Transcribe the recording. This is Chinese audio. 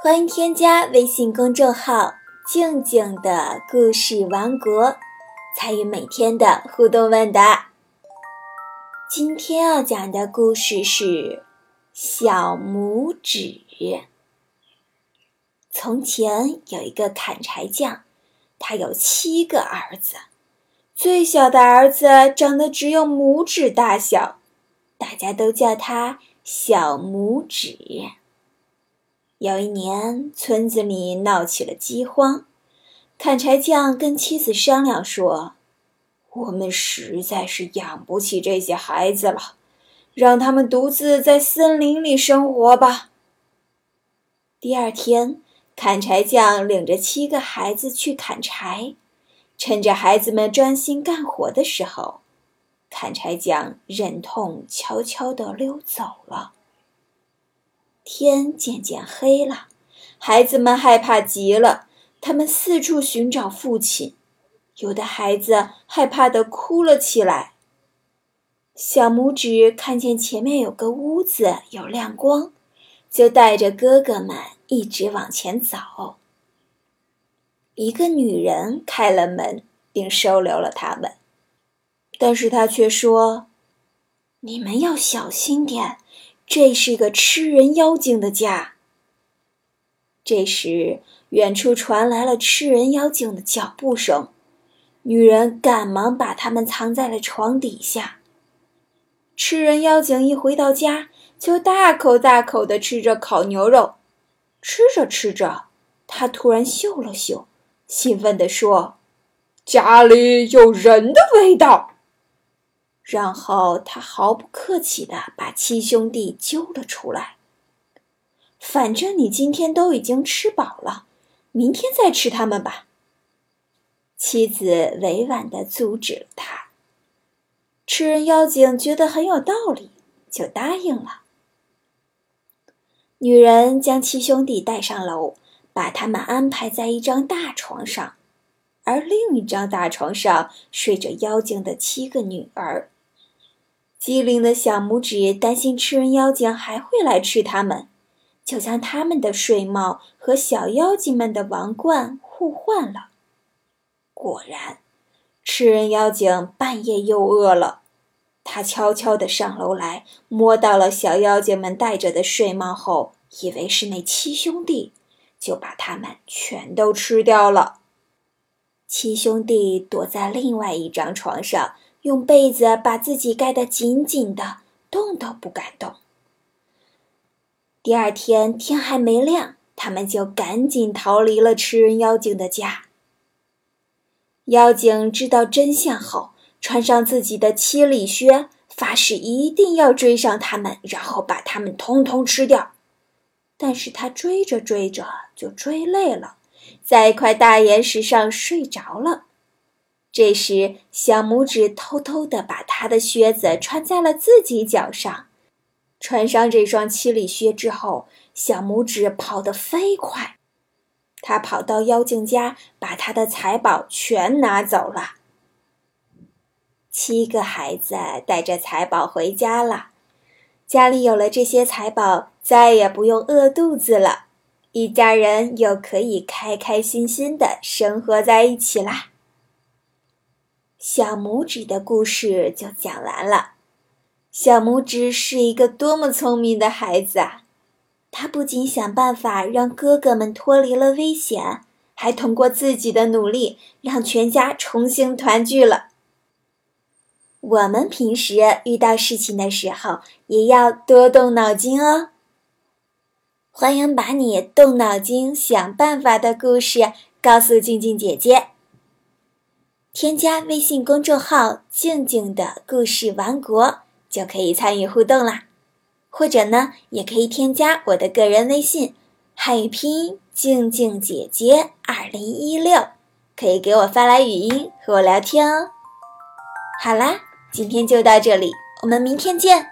欢迎添加微信公众号“静静的故事王国”，参与每天的互动问答。今天要讲的故事是《小拇指》。从前有一个砍柴匠，他有七个儿子，最小的儿子长得只有拇指大小，大家都叫他小拇指。有一年，村子里闹起了饥荒，砍柴匠跟妻子商量说：“我们实在是养不起这些孩子了，让他们独自在森林里生活吧。”第二天，砍柴匠领着七个孩子去砍柴，趁着孩子们专心干活的时候，砍柴匠忍痛悄悄地溜走了。天渐渐黑了，孩子们害怕极了，他们四处寻找父亲。有的孩子害怕的哭了起来。小拇指看见前面有个屋子有亮光，就带着哥哥们一直往前走。一个女人开了门，并收留了他们，但是她却说：“你们要小心点。”这是个吃人妖精的家。这时，远处传来了吃人妖精的脚步声，女人赶忙把他们藏在了床底下。吃人妖精一回到家，就大口大口地吃着烤牛肉。吃着吃着，他突然嗅了嗅，兴奋地说：“家里有人的味道。”然后他毫不客气地把七兄弟揪了出来。反正你今天都已经吃饱了，明天再吃他们吧。妻子委婉地阻止了他。吃人妖精觉得很有道理，就答应了。女人将七兄弟带上楼，把他们安排在一张大床上，而另一张大床上睡着妖精的七个女儿。机灵的小拇指担心吃人妖精还会来吃他们，就将他们的睡帽和小妖精们的王冠互换了。果然，吃人妖精半夜又饿了，他悄悄地上楼来，摸到了小妖精们戴着的睡帽后，以为是那七兄弟，就把他们全都吃掉了。七兄弟躲在另外一张床上。用被子把自己盖得紧紧的，动都不敢动。第二天天还没亮，他们就赶紧逃离了吃人妖精的家。妖精知道真相后，穿上自己的七里靴，发誓一定要追上他们，然后把他们通通吃掉。但是他追着追着就追累了，在一块大岩石上睡着了。这时，小拇指偷偷地把他的靴子穿在了自己脚上。穿上这双七里靴之后，小拇指跑得飞快。他跑到妖精家，把他的财宝全拿走了。七个孩子带着财宝回家了，家里有了这些财宝，再也不用饿肚子了，一家人又可以开开心心的生活在一起啦。小拇指的故事就讲完了。小拇指是一个多么聪明的孩子啊！他不仅想办法让哥哥们脱离了危险，还通过自己的努力让全家重新团聚了。我们平时遇到事情的时候，也要多动脑筋哦。欢迎把你动脑筋想办法的故事告诉静静姐姐。添加微信公众号“静静的故事王国”就可以参与互动啦，或者呢，也可以添加我的个人微信“汉语拼音静静姐姐二零一六”，可以给我发来语音和我聊天哦。好啦，今天就到这里，我们明天见。